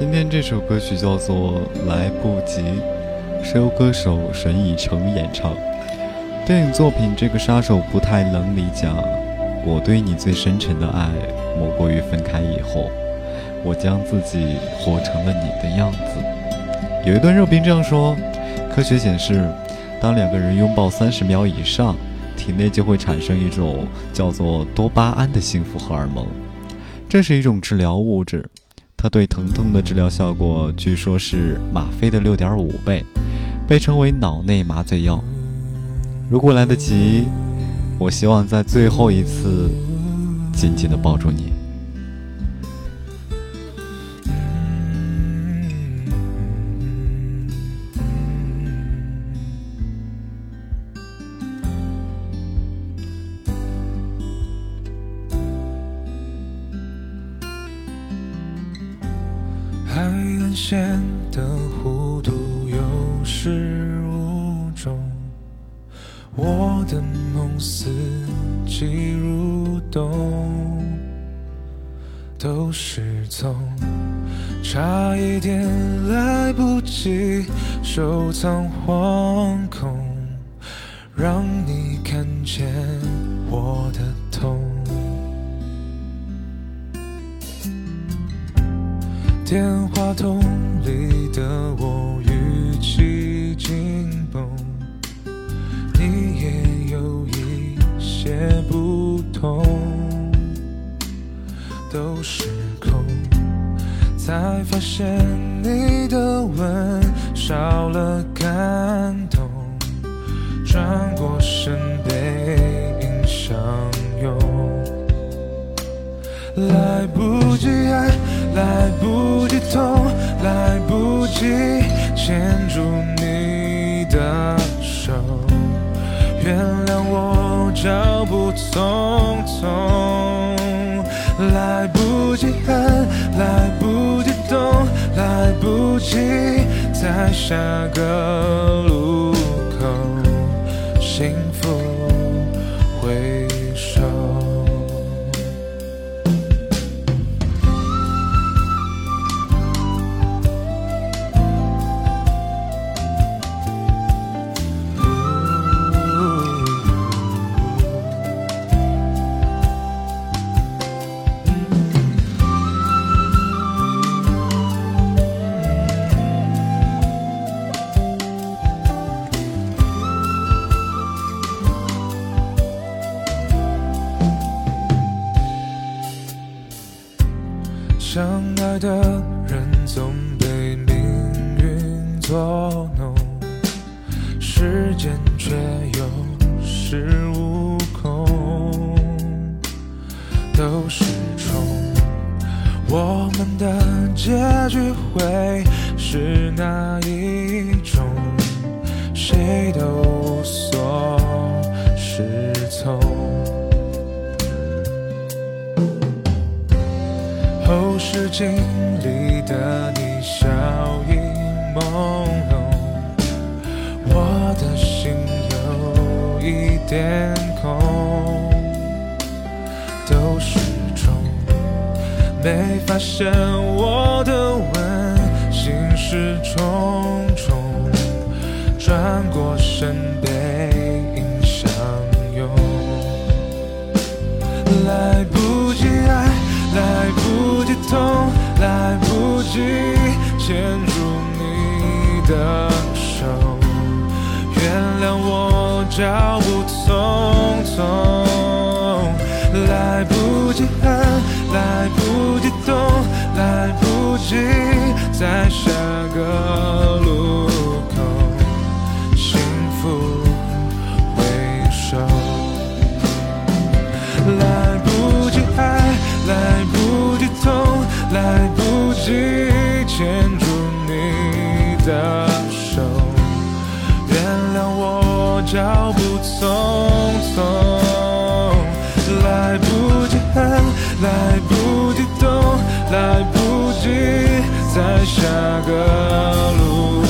今天这首歌曲叫做《来不及》，是由歌手沈以诚演唱。电影作品《这个杀手不太冷》里讲：“我对你最深沉的爱，莫过于分开以后，我将自己活成了你的样子。”有一段热评这样说：科学显示，当两个人拥抱三十秒以上，体内就会产生一种叫做多巴胺的幸福荷尔蒙，这是一种治疗物质。它对疼痛的治疗效果，据说是吗啡的六点五倍，被称为脑内麻醉药。如果来得及，我希望在最后一次紧紧地抱住你。海岸线的弧度有始无终，我的梦四季如冬，都是从差一点来不及收藏惶恐，让你看见我的痛。电话筒里的我语气紧绷，你也有一些不同，都失控，才发现你的吻少了感动，转过身背影相拥，来不及爱。来不及，不及牵住你的手，原谅我脚步匆匆。来不及恨，来不及懂，来不及在下个路口幸相爱的人总被命运捉弄，时间却有恃无恐，都是冲。我们的结局会是哪一种？谁都镜里的你笑意朦胧，我的心有一点空，都是种没发现我的吻，心事重重，转过身的手，原谅我脚步匆匆，来不及恨，来不及懂，来不及在下个路口幸福回首，来不及爱，来不及痛，来不及牵住你的脚步匆匆，来不及恨，来不及懂，来不及在下个路口。